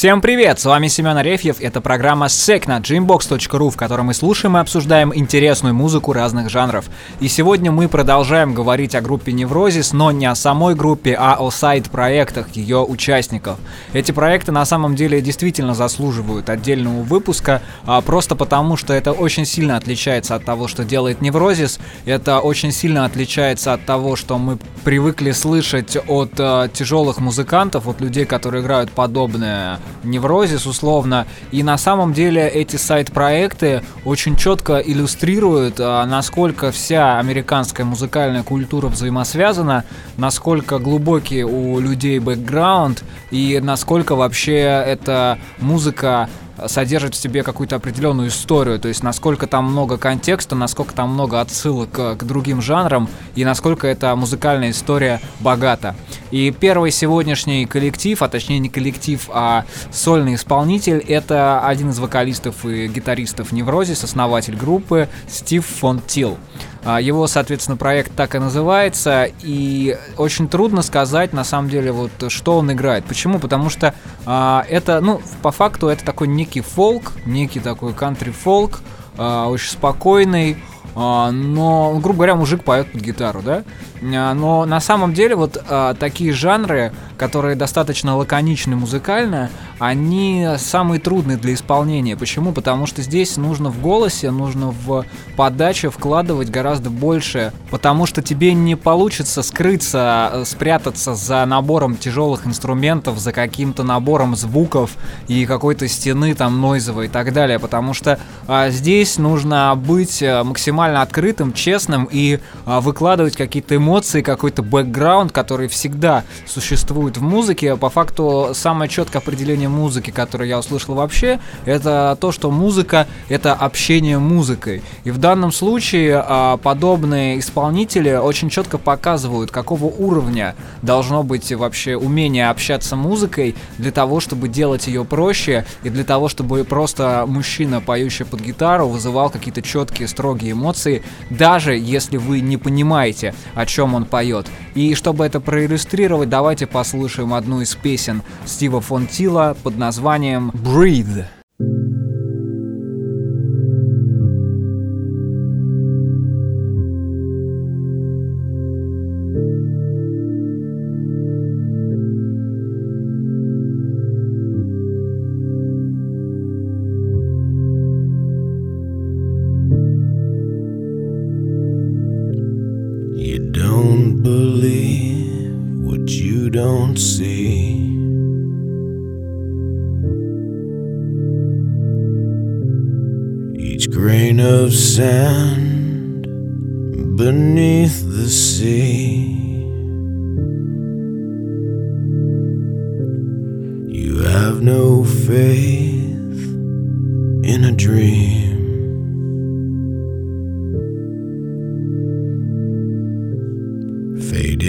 Всем привет, с вами Семен Арефьев, это программа SEC на gymbox.ru, в которой мы слушаем и обсуждаем интересную музыку разных жанров. И сегодня мы продолжаем говорить о группе Неврозис, но не о самой группе, а о сайт-проектах ее участников. Эти проекты на самом деле действительно заслуживают отдельного выпуска, а просто потому, что это очень сильно отличается от того, что делает Неврозис, это очень сильно отличается от того, что мы привыкли слышать от э, тяжелых музыкантов, от людей, которые играют подобное неврозис условно. И на самом деле эти сайт-проекты очень четко иллюстрируют, а, насколько вся американская музыкальная культура взаимосвязана, насколько глубокий у людей бэкграунд и насколько вообще эта музыка содержит в себе какую-то определенную историю, то есть насколько там много контекста, насколько там много отсылок к, к другим жанрам и насколько эта музыкальная история богата. И первый сегодняшний коллектив, а точнее не коллектив, а сольный исполнитель, это один из вокалистов и гитаристов Неврозис, основатель группы Стив фон Тил. А, его, соответственно, проект так и называется, и очень трудно сказать, на самом деле, вот что он играет. Почему? Потому что а, это, ну, по факту, это такой некий фолк, некий такой кантри-фолк, а, очень спокойный, но, грубо говоря, мужик поет под гитару, да? А, но на самом деле вот а, такие жанры, которые достаточно лаконичны музыкально, они самые трудные для исполнения. Почему? Потому что здесь нужно в голосе, нужно в подаче вкладывать гораздо больше, потому что тебе не получится скрыться, спрятаться за набором тяжелых инструментов, за каким-то набором звуков и какой-то стены там нойзовой и так далее, потому что а, здесь нужно быть э, максимально открытым, честным и а, выкладывать какие-то эмоции какой-то бэкграунд, который всегда существует в музыке. По факту, самое четкое определение музыки, которое я услышал вообще, это то, что музыка — это общение музыкой. И в данном случае а, подобные исполнители очень четко показывают, какого уровня должно быть вообще умение общаться музыкой для того, чтобы делать ее проще, и для того, чтобы просто мужчина, поющий под гитару, вызывал какие-то четкие, строгие эмоции, даже если вы не понимаете, о чем он поет. И чтобы это проиллюстрировать, давайте послушаем одну из песен Стива Фонтила под названием «Breathe».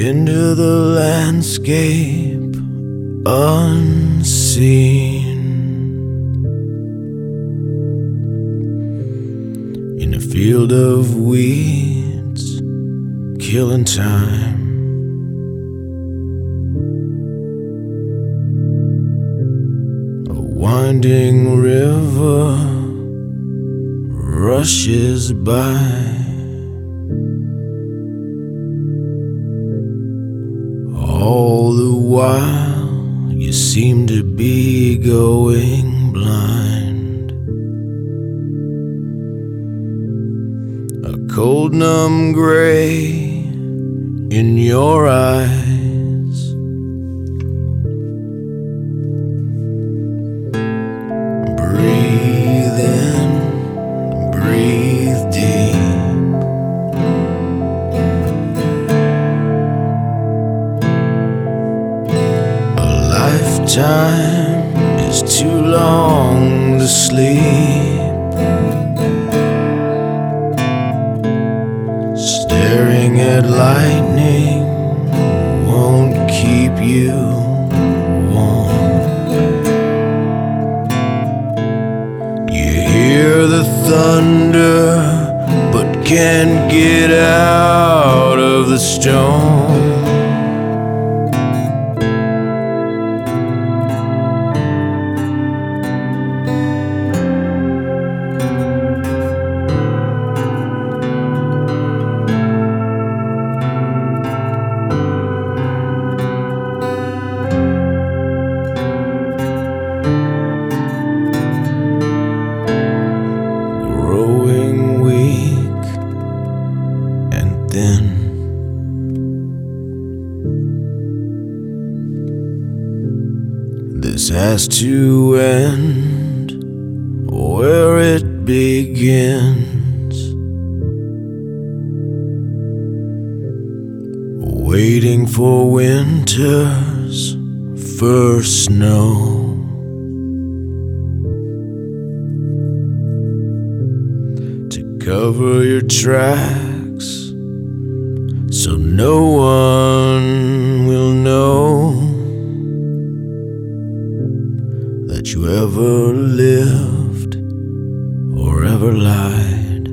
Into the landscape unseen. In a field of weeds, killing time. A winding river rushes by. While, you seem to be going blind. A cold, numb gray in your eyes. To sleep. Staring at lightning won't keep you warm. You hear the thunder, but can't get out of the storm. Cover your tracks so no one will know that you ever lived or ever lied.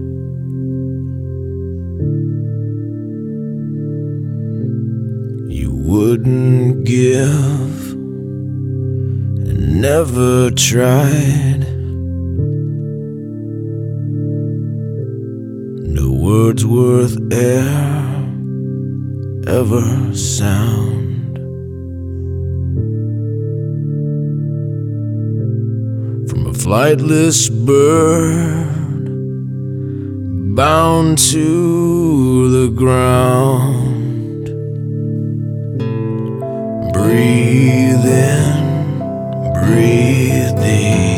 You wouldn't give and never tried. No words worth air ever sound. From a flightless bird bound to the ground. Breathe in, breathe deep.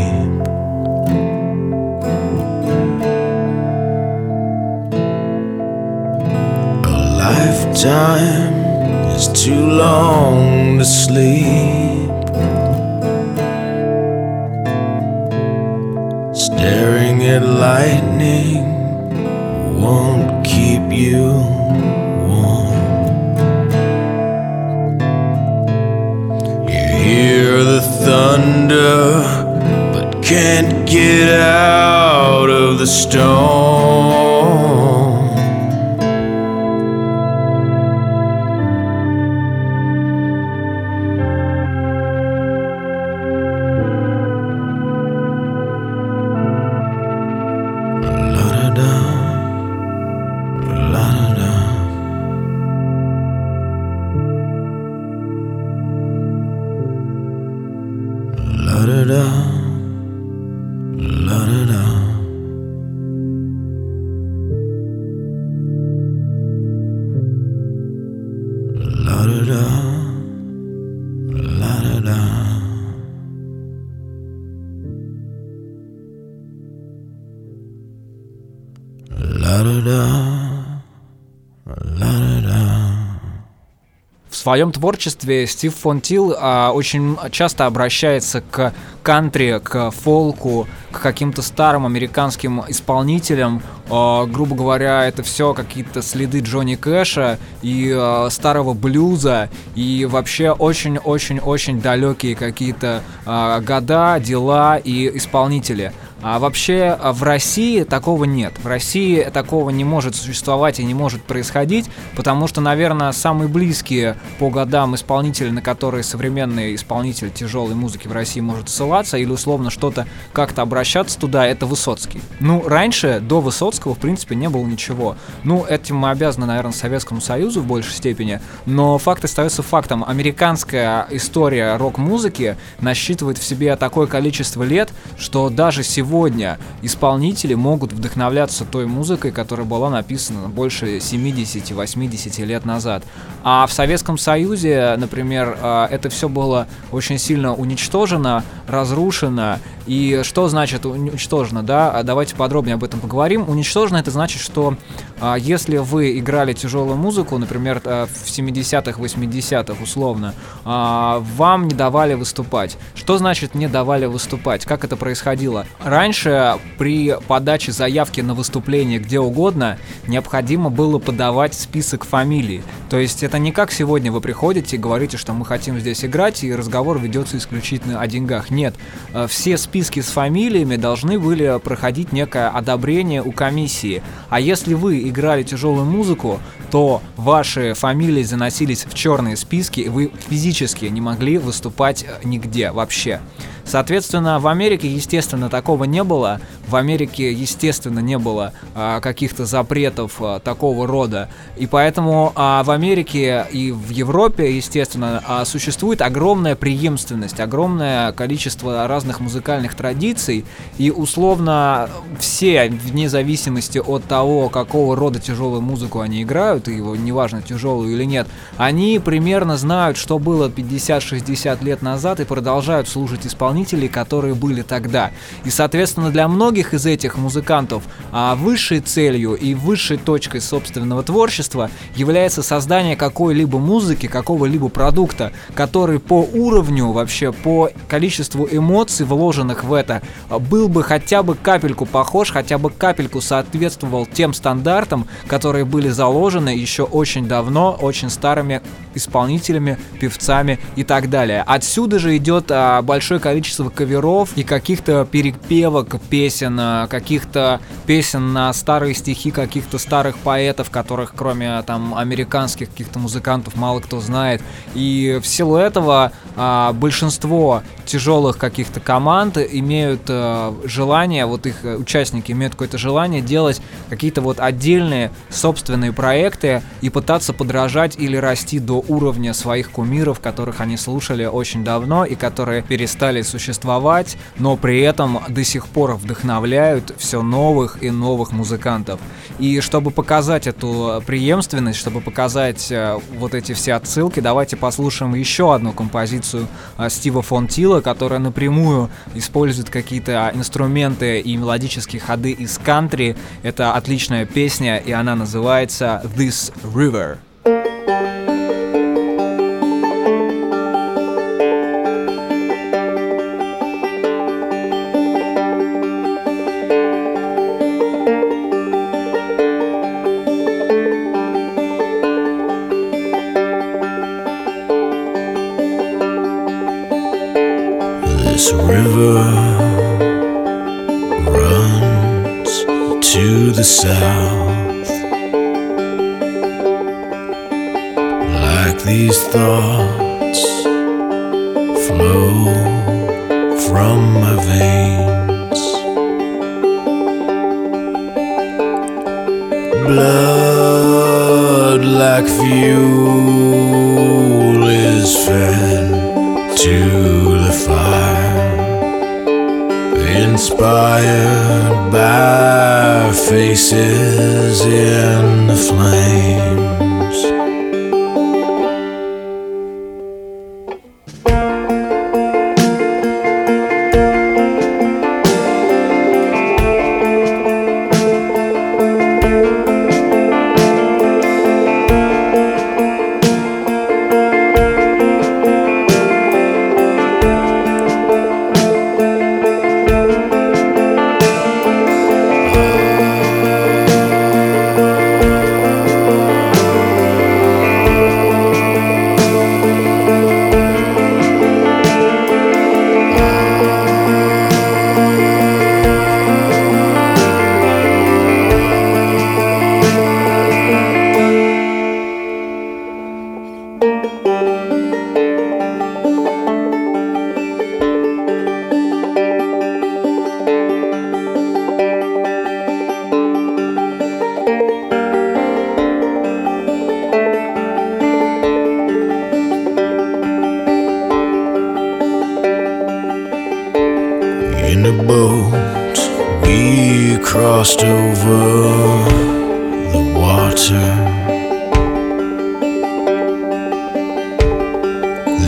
Lifetime is too long to sleep. Staring at lightning won't keep you warm. You hear the thunder, but can't get out of the storm. Своем творчестве Стив Фонтил а, очень часто обращается к кантри, к фолку, к каким-то старым американским исполнителям. А, грубо говоря, это все какие-то следы Джонни Кэша и а, старого блюза, и вообще очень-очень-очень далекие какие-то а, года, дела и исполнители. А вообще в России такого нет. В России такого не может существовать и не может происходить, потому что, наверное, самые близкие по годам исполнители, на которые современный исполнитель тяжелой музыки в России может ссылаться или условно что-то как-то обращаться туда, это Высоцкий. Ну, раньше, до Высоцкого, в принципе, не было ничего. Ну, этим мы обязаны, наверное, Советскому Союзу в большей степени, но факт остается фактом. Американская история рок-музыки насчитывает в себе такое количество лет, что даже сегодня исполнители могут вдохновляться той музыкой, которая была написана больше 70-80 лет назад. А в Советском Союзе, например, э, это все было очень сильно уничтожено, разрушено. И что значит уничтожено, да? А Давайте подробнее об этом поговорим. Уничтожено это значит, что а, если вы играли тяжелую музыку, например, э, в 70-х, 80-х условно, а, вам не давали выступать. Что значит не давали выступать? Как это происходило? Раньше при подаче заявки на выступление где угодно необходимо было подавать список фамилий. То есть это не как сегодня вы приходите и говорите, что мы хотим здесь играть, и разговор ведется исключительно о деньгах. Нет, Э, все списки с фамилиями должны были проходить некое одобрение у комиссии. А если вы играли тяжелую музыку, то ваши фамилии заносились в черные списки, и вы физически не могли выступать э, нигде вообще. Соответственно, в Америке, естественно, такого не было. В Америке, естественно, не было а, каких-то запретов а, такого рода. И поэтому а, в Америке и в Европе, естественно, а, существует огромная преемственность, огромное количество разных музыкальных традиций. И условно все, вне зависимости от того, какого рода тяжелую музыку они играют, и его неважно, тяжелую или нет, они примерно знают, что было 50-60 лет назад и продолжают слушать исполнителей, которые были тогда. И, соответственно, для многих из этих музыкантов а, высшей целью и высшей точкой собственного творчества является создание какой-либо музыки, какого-либо продукта, который по уровню, вообще по количеству эмоций, вложенных в это, был бы хотя бы капельку похож, хотя бы капельку соответствовал тем стандартам, которые были заложены еще очень давно, очень старыми исполнителями, певцами и так далее. Отсюда же идет а, большое количество каверов и каких-то перепевок песен, а, каких-то песен на старые стихи каких-то старых поэтов, которых кроме там американских каких-то музыкантов мало кто знает. И в силу этого а, большинство тяжелых каких-то команд имеют э, желание, вот их участники имеют какое-то желание делать какие-то вот отдельные собственные проекты и пытаться подражать или расти до уровня своих кумиров, которых они слушали очень давно и которые перестали существовать, но при этом до сих пор вдохновляют все новых и новых музыкантов. И чтобы показать эту преемственность, чтобы показать э, вот эти все отсылки, давайте послушаем еще одну композицию э, Стива Фонтила, которая напрямую использует какие-то инструменты и мелодические ходы из кантри. Это отличная песня, и она называется This River.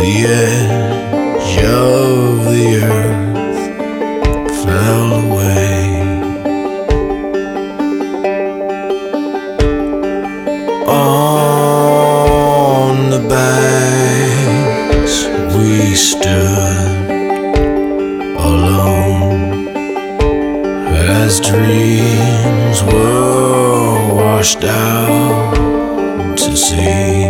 The edge of the earth fell away. On the banks, we stood alone as dreams were washed out to sea.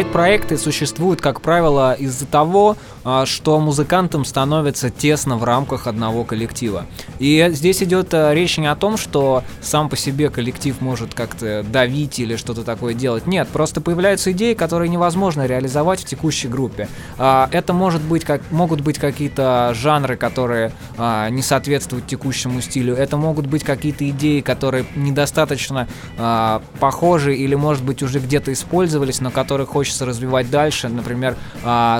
Сайт-проекты существуют, как правило, из-за того, что музыкантам становится тесно в рамках одного коллектива. И здесь идет а, речь не о том, что сам по себе коллектив может как-то давить или что-то такое делать. Нет, просто появляются идеи, которые невозможно реализовать в текущей группе. А, это может быть как, могут быть какие-то жанры, которые не соответствуют текущему стилю. Это могут быть какие-то идеи, которые недостаточно похожи или, может быть, уже где-то использовались, но которые хочется развивать дальше. Например,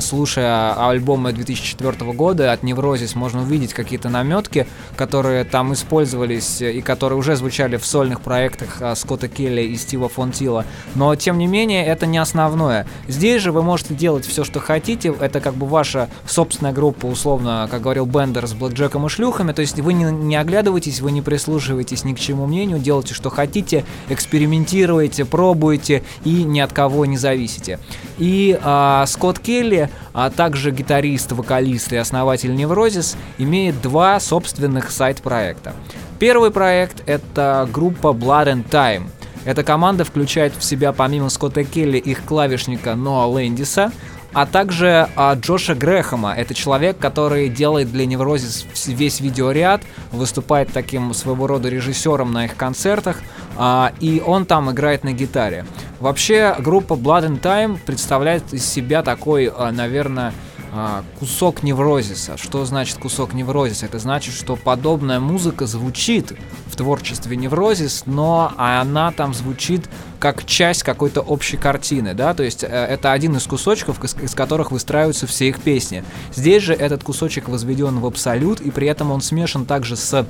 слушая альбома 2004 года от Неврозис можно увидеть какие-то наметки, которые там использовались и которые уже звучали в сольных проектах а, Скотта Келли и Стива Фонтила. Но, тем не менее, это не основное. Здесь же вы можете делать все, что хотите. Это как бы ваша собственная группа, условно, как говорил Бендер, с блэкджеком и шлюхами. То есть вы не, не оглядываетесь, вы не прислушиваетесь ни к чему мнению, делайте, что хотите, экспериментируете, пробуете и ни от кого не зависите. И а, Скотт Келли, а также гитарист, вокалист и основатель Неврозис, имеет два собственных сайт-проекта. Первый проект — это группа Blood and Time. Эта команда включает в себя помимо Скотта Келли их клавишника Ноа Лэндиса, а также а, Джоша Грэхэма. Это человек, который делает для Неврозис весь видеоряд, выступает таким своего рода режиссером на их концертах, а, и он там играет на гитаре. Вообще, группа Blood and Time представляет из себя такой, а, наверное, а, кусок неврозиса. Что значит кусок неврозиса? Это значит, что подобная музыка звучит в творчестве неврозис, но она там звучит как часть какой-то общей картины, да, то есть э, это один из кусочков, из, из которых выстраиваются все их песни. Здесь же этот кусочек возведен в абсолют, и при этом он смешан также с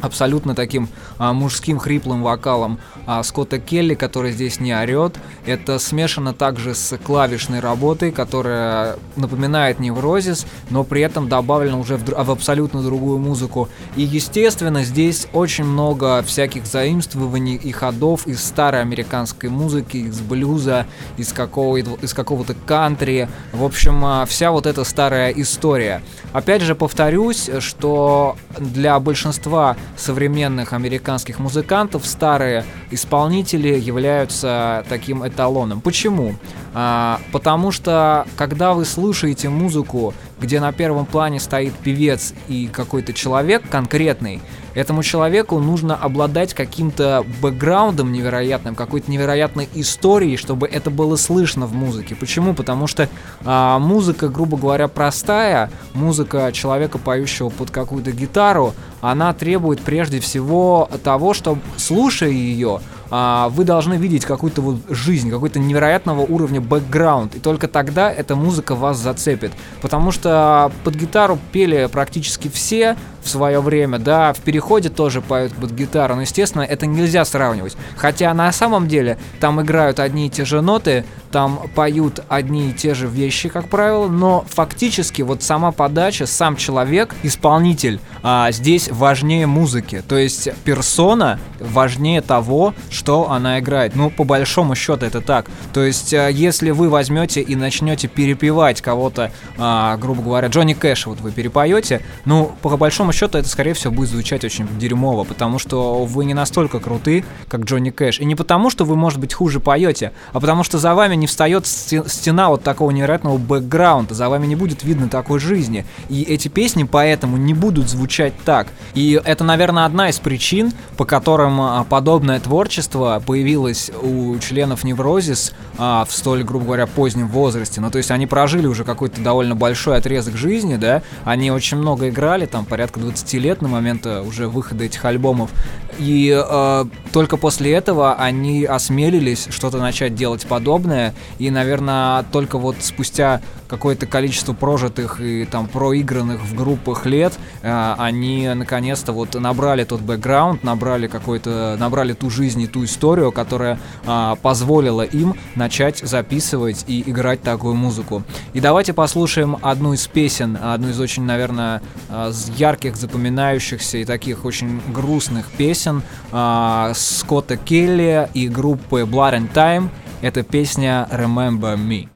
абсолютно таким а, мужским хриплым вокалом а, Скотта Келли, который здесь не орет. Это смешано также с клавишной работой, которая напоминает неврозис, но при этом добавлена уже в, в абсолютно другую музыку. И, естественно, здесь очень много всяких заимствований и ходов из старой американской музыки, из блюза, из, какого, из какого-то кантри. В общем, а, вся вот эта старая история. Опять же, повторюсь, что для большинства современных американских музыкантов старые исполнители являются таким эталоном. Почему? А, потому что когда вы слушаете музыку, где на первом плане стоит певец и какой-то человек конкретный, этому человеку нужно обладать каким-то бэкграундом невероятным, какой-то невероятной историей, чтобы это было слышно в музыке. Почему? Потому что а, музыка, грубо говоря, простая, музыка человека, поющего под какую-то гитару, она требует прежде всего того, что слушая ее, а, вы должны видеть какую-то вот жизнь, какой-то невероятного уровня бэкграунд, и только тогда эта музыка вас зацепит. Потому что под гитару пели практически все в свое время, да, в переходе тоже поют под гитару, но, естественно, это нельзя сравнивать. Хотя на самом деле там играют одни и те же ноты, там поют одни и те же вещи, как правило, но фактически вот сама подача, сам человек, исполнитель, а, здесь важнее музыки. То есть персона важнее того, что она играет. Ну, по большому счету это так. То есть, а, если вы возьмете и начнете перепевать кого-то, а, грубо говоря, Джонни Кэша вот вы перепоете, ну, по большому счету это, скорее всего, будет звучать очень дерьмово, потому что вы не настолько круты, как Джонни Кэш. И не потому, что вы, может быть, хуже поете, а потому что за вами не встает стена вот такого невероятного бэкграунда, за вами не будет видно такой жизни. И эти песни поэтому не будут звучать так. И это, наверное, одна из причин, по которым а, подобное творчество появилось у членов Неврозис а, в столь, грубо говоря, позднем возрасте. Ну, то есть они прожили уже какой-то довольно большой отрезок жизни, да, они очень много играли, там порядка 20 лет на момент э, уже выхода этих альбомов. И э, только после этого они осмелились что-то начать делать подобное. И, наверное, только вот спустя какое-то количество прожитых и там проигранных в группах лет э, они наконец-то вот набрали тот бэкграунд, набрали какой-то, набрали ту жизнь и ту историю, которая э, позволила им начать записывать и играть такую музыку. И давайте послушаем одну из песен, одну из очень, наверное, э, ярких, запоминающихся и таких очень грустных песен песен э, Скотта Келли и группы Blood and Time. Это песня Remember Me.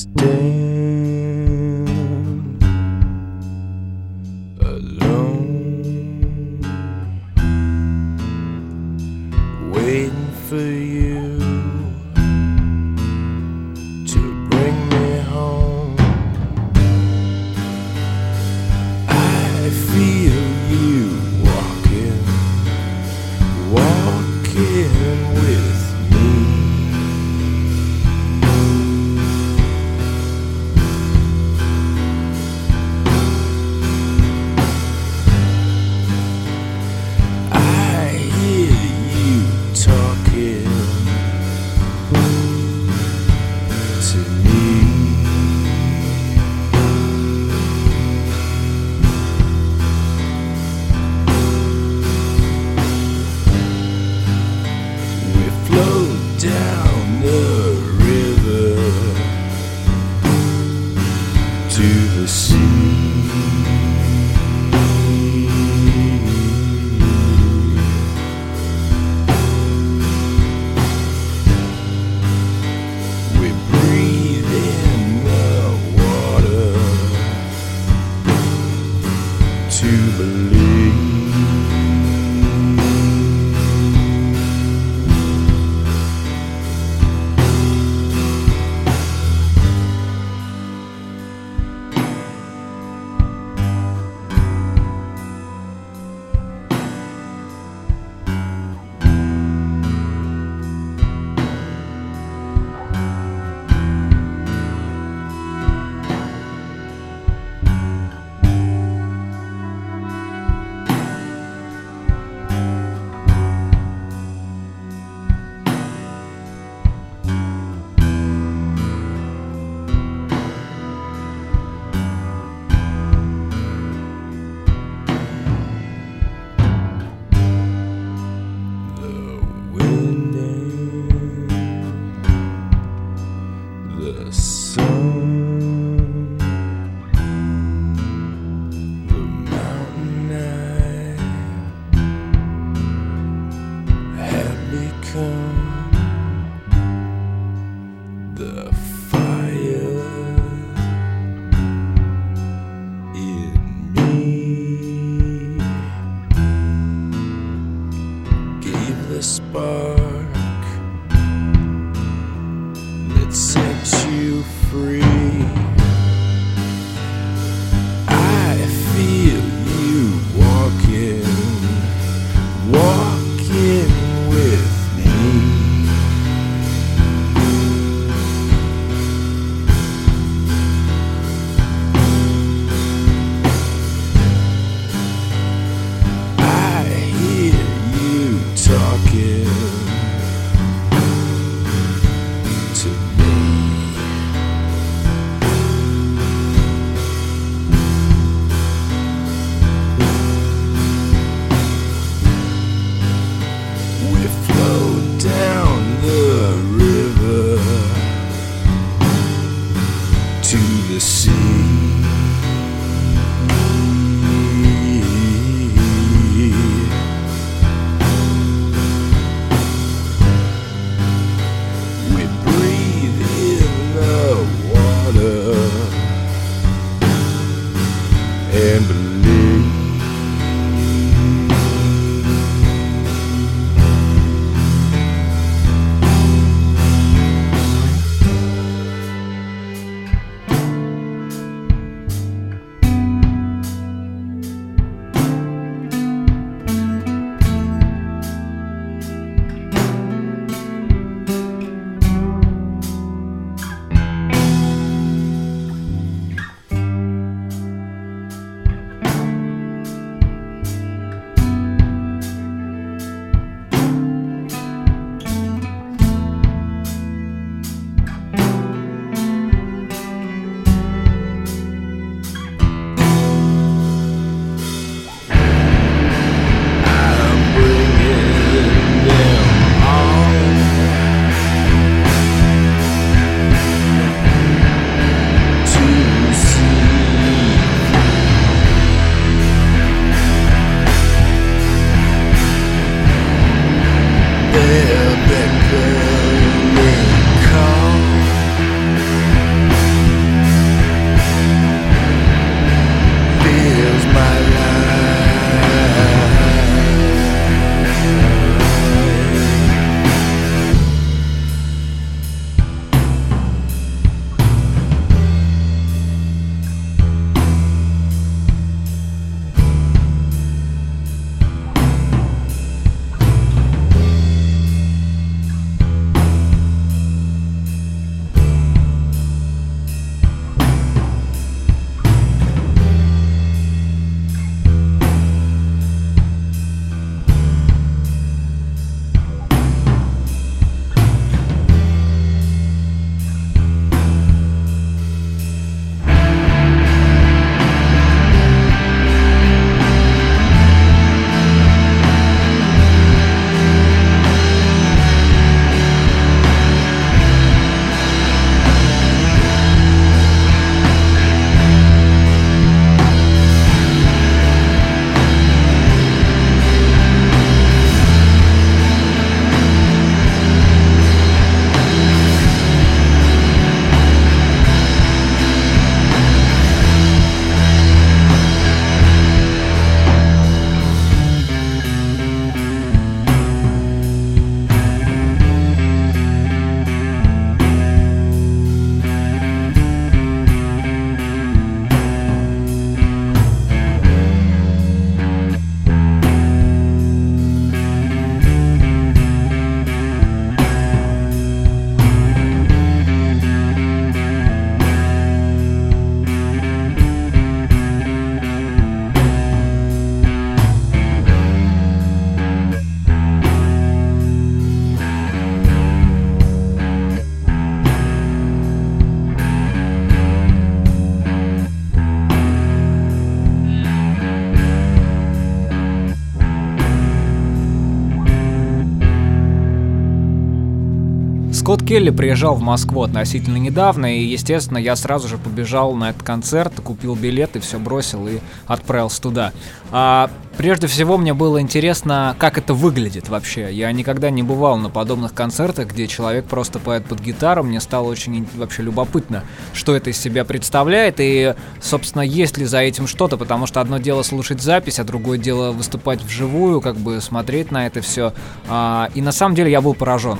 stay. echo. Келли приезжал в Москву относительно недавно, и, естественно, я сразу же побежал на этот концерт, купил билет и все бросил и отправился туда. А, прежде всего, мне было интересно, как это выглядит вообще. Я никогда не бывал на подобных концертах, где человек просто поет под гитару. Мне стало очень вообще любопытно, что это из себя представляет, и, собственно, есть ли за этим что-то, потому что одно дело слушать запись, а другое дело выступать вживую, как бы смотреть на это все. А, и на самом деле я был поражен.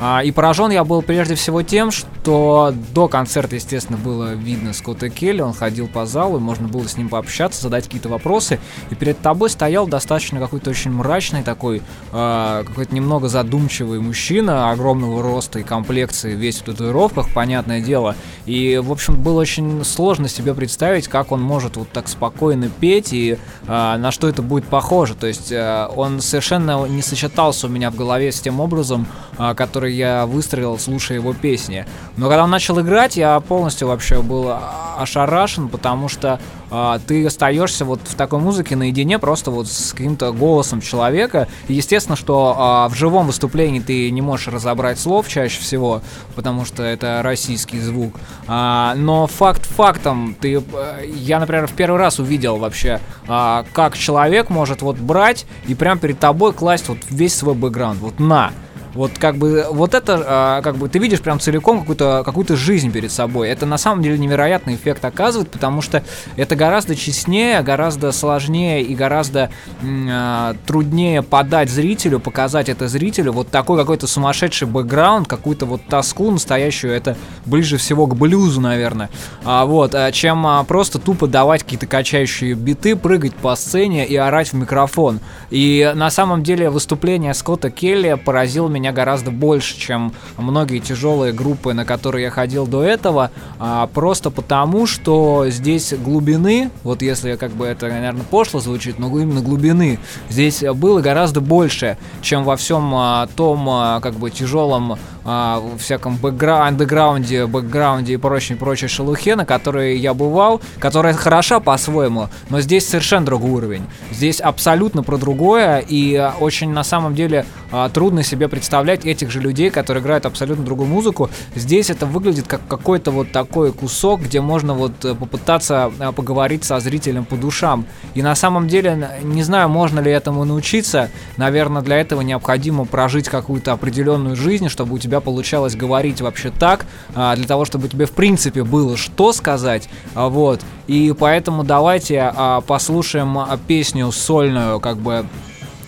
А, и поражен я был прежде всего тем, что до концерта, естественно, было видно Скотта Келли, он ходил по залу, можно было с ним пообщаться, задать какие-то вопросы, и перед тобой стоял достаточно какой-то очень мрачный такой, э, какой-то немного задумчивый мужчина огромного роста и комплекции, весь в татуировках, понятное дело, и, в общем, было очень сложно себе представить, как он может вот так спокойно петь и э, на что это будет похоже, то есть э, он совершенно не сочетался у меня в голове с тем образом, э, который я выстроил, слушая его песни. Но когда он начал играть, я полностью вообще был ошарашен, потому что э, ты остаешься вот в такой музыке наедине просто вот с каким-то голосом человека. И естественно, что э, в живом выступлении ты не можешь разобрать слов чаще всего, потому что это российский звук. А, но факт фактом, ты, э, я, например, в первый раз увидел вообще, э, как человек может вот брать и прям перед тобой класть вот весь свой бэкграунд. Вот на, вот как бы вот это, а, как бы ты видишь прям целиком какую-то какую-то жизнь перед собой. Это на самом деле невероятный эффект оказывает, потому что это гораздо честнее, гораздо сложнее и гораздо э, труднее подать зрителю, показать это зрителю. Вот такой какой-то сумасшедший бэкграунд, какую-то вот тоску настоящую, это ближе всего к блюзу, наверное. А, вот, чем а, просто тупо давать какие-то качающие биты, прыгать по сцене и орать в микрофон. И на самом деле выступление Скотта Келли поразило меня меня гораздо больше, чем многие тяжелые группы, на которые я ходил до этого, а, просто потому, что здесь глубины, вот если как бы это, наверное, пошло звучит, но именно глубины здесь было гораздо больше, чем во всем а, том а, как бы тяжелом а, всяком бэкгра- андеграунде, бэкграунде и прочей, прочей шелухе, на которой я бывал, которая хороша по-своему, но здесь совершенно другой уровень. Здесь абсолютно про другое, и очень на самом деле а, трудно себе представлять этих же людей, которые играют абсолютно другую музыку. Здесь это выглядит как какой-то вот такой кусок, где можно вот э, попытаться а, поговорить со зрителем по душам. И на самом деле, не знаю, можно ли этому научиться. Наверное, для этого необходимо прожить какую-то определенную жизнь, чтобы у тебя тебя получалось говорить вообще так, а, для того, чтобы тебе в принципе было что сказать, а, вот. И поэтому давайте а, послушаем песню сольную, как бы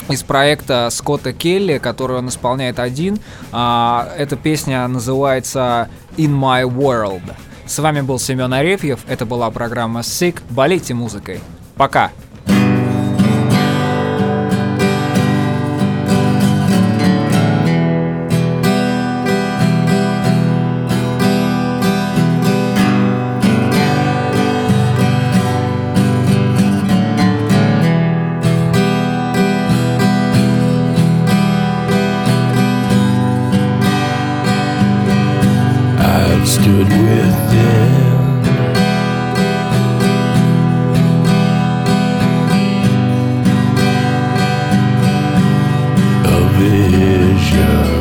из проекта Скотта Келли, которую он исполняет один. Эта песня называется In My World. С вами был Семен Арефьев, это была программа Sick. Болейте музыкой. Пока! future.